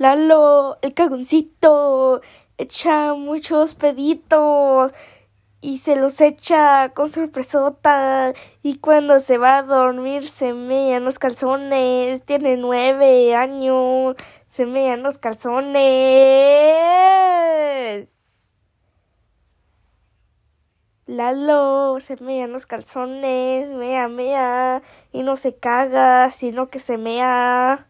Lalo, el cagoncito, echa muchos peditos y se los echa con sorpresota y cuando se va a dormir se mean los calzones, tiene nueve años, se mean los calzones. Lalo, se mean los calzones, mea, mea, y no se caga, sino que se mea.